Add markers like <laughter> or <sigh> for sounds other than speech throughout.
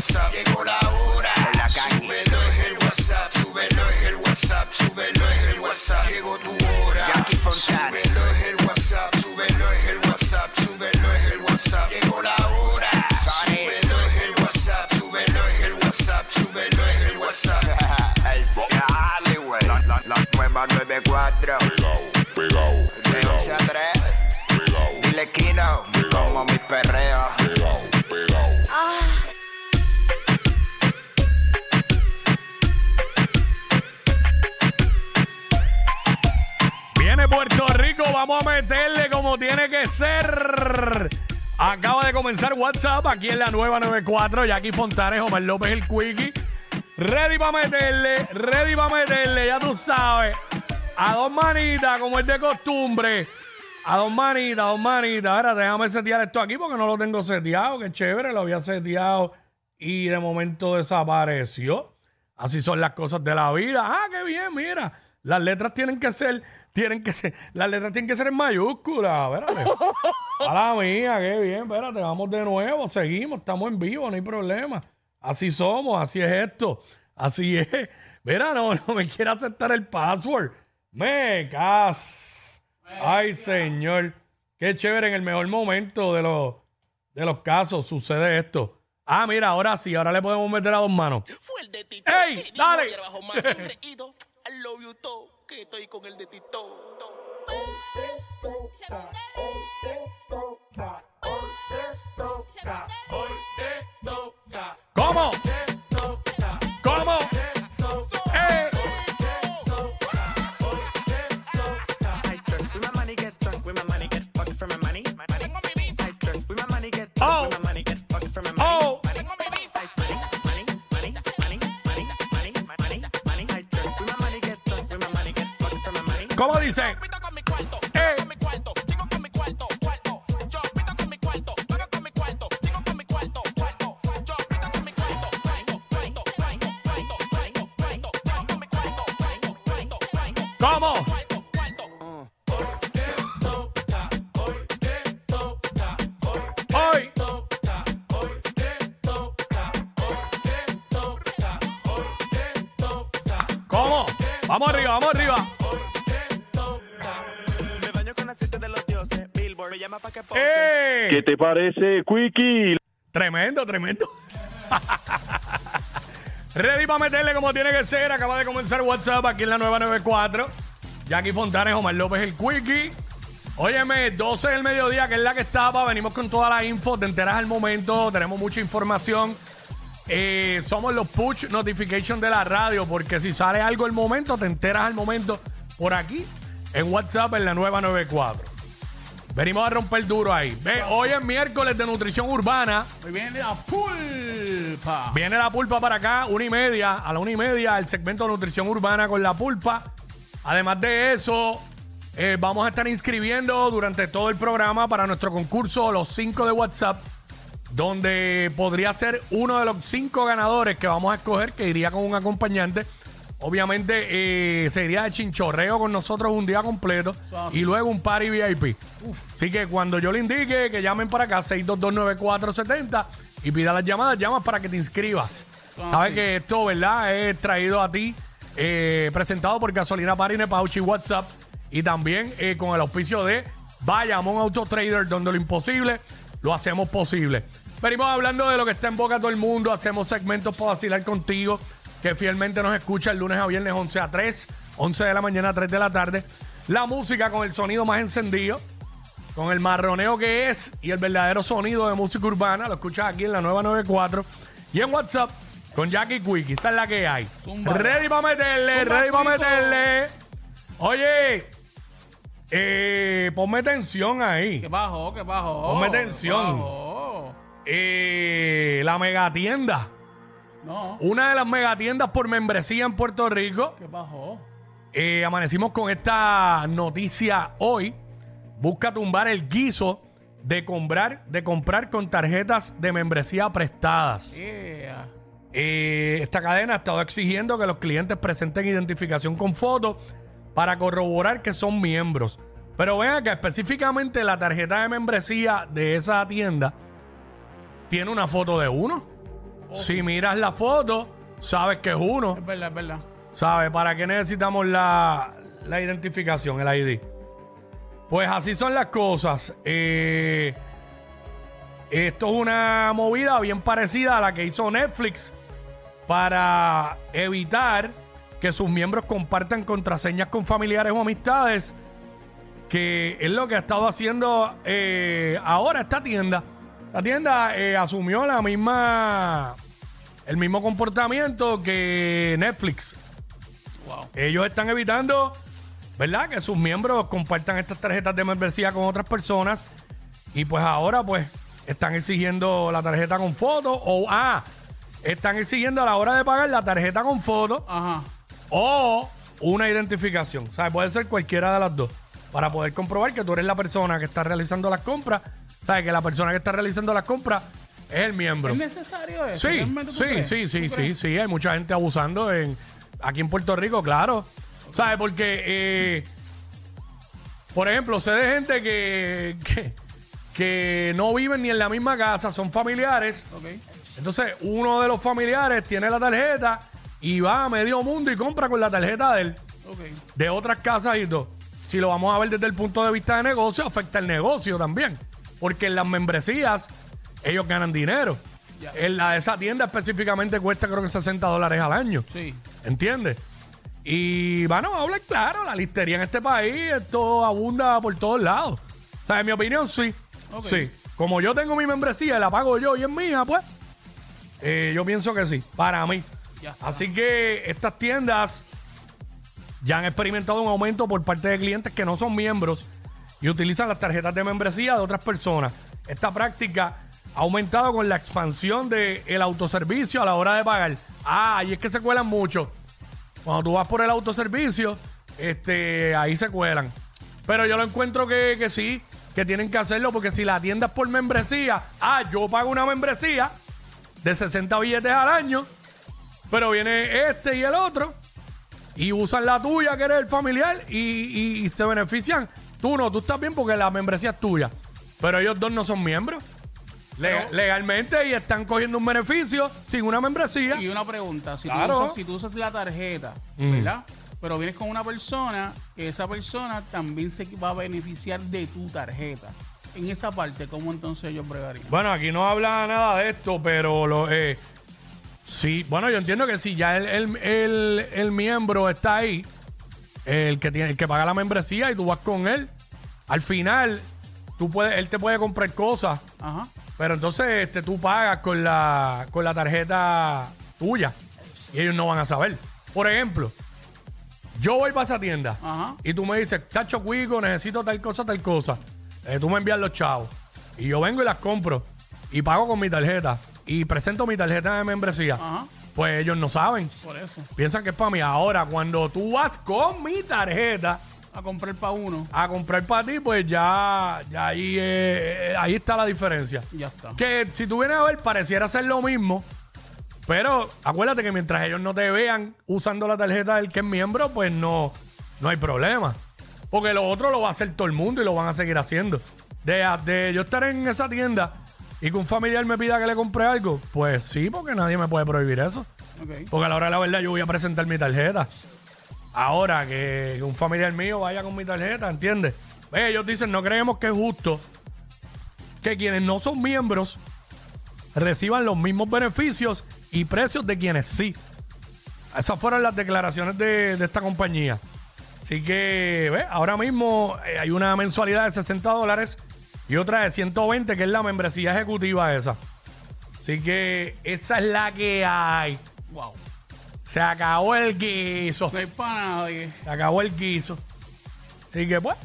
El WhatsApp. Llegó la hora. Súbelo es el WhatsApp, súbelo es el WhatsApp, súbelo es el WhatsApp. Llegó tu hora. Súbelo es el WhatsApp, súbelo es el WhatsApp, súbelo es el WhatsApp. Llegó la hora. Súbelo es el WhatsApp, súbelo es el WhatsApp, súbelo es el WhatsApp. Dale, güey. La, la, la nueva 94. Pegao, pegao, De 11 a 3. pegao, Dile Kino. Como mi perreo. Vamos a meterle como tiene que ser. Acaba de comenzar WhatsApp aquí en la nueva 94. Jackie Fontanes, Omar López, el Quickie. Ready para meterle, ready para meterle, ya tú sabes. A dos manitas, como es de costumbre. A dos manitas, dos manitas. Ahora déjame setear esto aquí porque no lo tengo seteado. Qué chévere, lo había seteado y de momento desapareció. Así son las cosas de la vida. Ah, qué bien, mira. Las letras tienen que ser, tienen que ser, las letras tienen que ser en mayúsculas. Espérate. <laughs> A la mía, qué bien. Espérate, vamos de nuevo, seguimos, estamos en vivo, no hay problema. Así somos, así es esto. Así es. Mira, no, <laughs> no me quiere aceptar el password. Me cas. Ay, señor. Qué chévere, en el mejor momento de los, de los casos sucede esto. Ah, mira, ahora sí, ahora le podemos meter a dos manos. Fue el de Tito. ¡Ey, que dale! ayer bajo más <laughs> engreído. I love you todo, que estoy con el de Tito. ¿Cómo? ¿Cómo? ¿Cómo? Hoy. ¿Cómo? Vamos arriba, vamos arriba. Me baño con aceite de los dioses. Billboard me llama pa' que pose. ¡Eh! ¿Qué te parece, Quickie? Tremendo, tremendo. <laughs> Ready para meterle como tiene que ser. Acaba de comenzar WhatsApp aquí en la nueva 94. Jackie Fontanes, Omar López, el Quickie. Óyeme, 12 del mediodía, que es la que estaba. Venimos con toda la info. Te enteras al momento. Tenemos mucha información. Eh, somos los push notification de la radio. Porque si sale algo al momento, te enteras al momento por aquí en WhatsApp en la nueva 94. Venimos a romper duro ahí. Ve, hoy es miércoles de nutrición urbana. Hoy viene la pulpa. Viene la pulpa para acá, una y media, a la una y media, el segmento de nutrición urbana con la pulpa. Además de eso, eh, vamos a estar inscribiendo durante todo el programa para nuestro concurso Los 5 de WhatsApp, donde podría ser uno de los cinco ganadores que vamos a escoger, que iría con un acompañante. Obviamente eh, se iría de chinchorreo con nosotros un día completo y luego un party VIP. Así que cuando yo le indique que llamen para acá, 6229470 y pida las llamadas, llamas para que te inscribas. Sabes que esto, ¿verdad? Es traído a ti, eh, presentado por Gasolina Parine Pauchi WhatsApp y también eh, con el auspicio de Bayamón Auto Trader, donde lo imposible lo hacemos posible. Venimos hablando de lo que está en boca de todo el mundo, hacemos segmentos para vacilar contigo, que fielmente nos escucha el lunes a viernes 11 a 3, 11 de la mañana a 3 de la tarde. La música con el sonido más encendido, con el marroneo que es y el verdadero sonido de música urbana, lo escuchas aquí en la nueva 94 y en WhatsApp con Jackie Quickie, esa es la que hay. Zumba. Ready para meterle, Zumba, ready para meterle. Oye, eh, ponme tensión ahí. ¿Qué bajó? ¿Qué bajó? Ponme ¿Qué tensión. bajó? eh, la megatienda. No. Una de las megatiendas por membresía en Puerto Rico. ¿Qué pasó? Eh, amanecimos con esta noticia hoy. Busca tumbar el guiso de comprar, de comprar con tarjetas de membresía prestadas. Yeah. Eh, esta cadena ha estado exigiendo que los clientes presenten identificación con fotos para corroborar que son miembros. Pero vean que específicamente la tarjeta de membresía de esa tienda tiene una foto de uno. Si miras la foto, sabes que es uno. Es verdad, es verdad. ¿Sabes? ¿Para qué necesitamos la, la identificación, el ID? Pues así son las cosas. Eh, esto es una movida bien parecida a la que hizo Netflix para evitar que sus miembros compartan contraseñas con familiares o amistades, que es lo que ha estado haciendo eh, ahora esta tienda. La tienda eh, asumió la misma, el mismo comportamiento que Netflix. Wow. Ellos están evitando, ¿verdad? Que sus miembros compartan estas tarjetas de membresía con otras personas. Y pues ahora, pues, están exigiendo la tarjeta con foto. O, ah, están exigiendo a la hora de pagar la tarjeta con foto Ajá. o una identificación. O sea, puede ser cualquiera de las dos. Para poder comprobar que tú eres la persona que está realizando las compras. ¿Sabes? Que la persona que está realizando las compras es el miembro. ¿Es necesario eso? Sí, ¿Realmente tú sí, sí, ¿Tú sí, sí, sí. Hay mucha gente abusando en aquí en Puerto Rico, claro. ¿Sabes? Porque, eh, por ejemplo, sé de gente que, que, que no viven ni en la misma casa, son familiares. Entonces, uno de los familiares tiene la tarjeta y va a medio mundo y compra con la tarjeta de él, de otras casas y todo. Si lo vamos a ver desde el punto de vista de negocio, afecta el negocio también. Porque en las membresías ellos ganan dinero. En la esa tienda específicamente cuesta creo que 60 dólares al año. Sí. ¿Entiendes? Y bueno, hablar claro, la listería en este país, esto abunda por todos lados. O sea, en mi opinión, sí. Sí. Como yo tengo mi membresía y la pago yo y es mía, pues, eh, yo pienso que sí, para mí. Así que estas tiendas ya han experimentado un aumento por parte de clientes que no son miembros y utilizan las tarjetas de membresía de otras personas. Esta práctica ha aumentado con la expansión del autoservicio a la hora de pagar. Ah, y es que se cuelan mucho. Cuando tú vas por el autoservicio, este, ahí se cuelan. Pero yo lo encuentro que, que sí, que tienen que hacerlo, porque si la tienda es por membresía, ah, yo pago una membresía de 60 billetes al año, pero viene este y el otro, y usan la tuya, que eres el familiar, y- y se benefician. Tú no, tú estás bien porque la membresía es tuya, pero ellos dos no son miembros. Le- legalmente y están cogiendo un beneficio sin una membresía. Y una pregunta, si, Claro. tú, usas, si tú usas la tarjeta, ¿verdad? Pero vienes con una persona, esa persona también se va a beneficiar de tu tarjeta. En esa parte, ¿cómo entonces ellos bregarían? Bueno, aquí no habla nada de esto, pero lo, eh, sí, bueno, yo entiendo que si ya el, el- el- el miembro está ahí, el que tiene, el que paga la membresía y tú vas con él, al final tú puedes, él te puede comprar cosas, Ajá. Pero entonces este, tú pagas con la, con la tarjeta tuya y ellos no van a saber. Por ejemplo, yo voy para esa tienda Ajá. y tú me dices, Chacho Cuico, necesito tal cosa, tal cosa. Eh, tú me envías los chavos y yo vengo y las compro y pago con mi tarjeta y presento mi tarjeta de membresía. Ajá. Pues ellos no saben, Por eso. piensan que es para mí. Ahora, cuando tú vas con mi tarjeta A comprar para uno. a comprar para ti, pues ya, ya ahí, eh, eh, ahí está la diferencia. Ya está. Que si tú vienes a ver, pareciera ser lo mismo. Pero acuérdate que mientras ellos no te vean usando la tarjeta del que es miembro, pues no, no hay problema. Porque lo otro lo va a hacer todo el mundo y lo van a seguir haciendo. De, de yo estar en esa tienda y que un familiar me pida que le compre algo, pues sí, porque nadie me puede prohibir eso. Porque a la hora de la verdad yo voy a presentar mi tarjeta. Ahora que un familiar mío vaya con mi tarjeta, ¿entiendes? Ellos dicen, no creemos que es justo que quienes no son miembros reciban los mismos beneficios y precios de quienes sí. Esas fueron las declaraciones de, esta compañía. Así que, ve, ahora mismo eh, hay una mensualidad de 60 dólares y otra de 120, que es la membresía ejecutiva esa. Así que esa es la que hay. Wow. Se acabó el guiso. No hay para nadie. Se acabó el guiso. Así que, pues,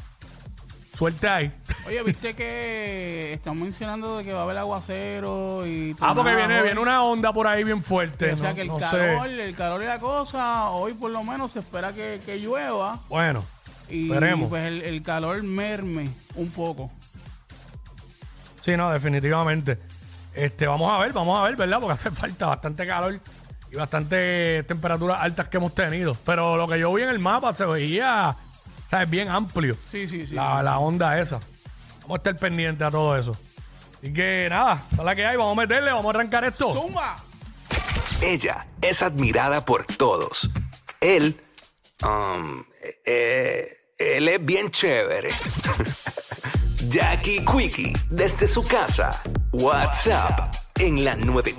Suerte ahí. Oye, <laughs> viste que están mencionando de que va a haber aguacero y. Ah, porque viene, hoy. viene una onda por ahí bien fuerte. O sea no- que el no sé. calor, el calor y la cosa, hoy por lo menos se espera que, que llueva Bueno, y Veremos. pues el, el calor merme un poco. sí, no, definitivamente. Este, vamos a ver, vamos a ver, ¿verdad? Porque hace falta bastante calor y bastante temperaturas altas que hemos tenido. Pero lo que yo vi en el mapa se veía, ¿sabes? Bien amplio. Sí, sí, sí. la, la onda esa. Vamos a estar pendientes a todo eso. Y que nada, esa es la que hay, vamos a meterle, vamos a arrancar esto. ¡Zumba! Ella es admirada por todos. Él, um, eh, él es bien chévere. <laughs> Jackie Quickie, desde su casa. WhatsApp en la 9.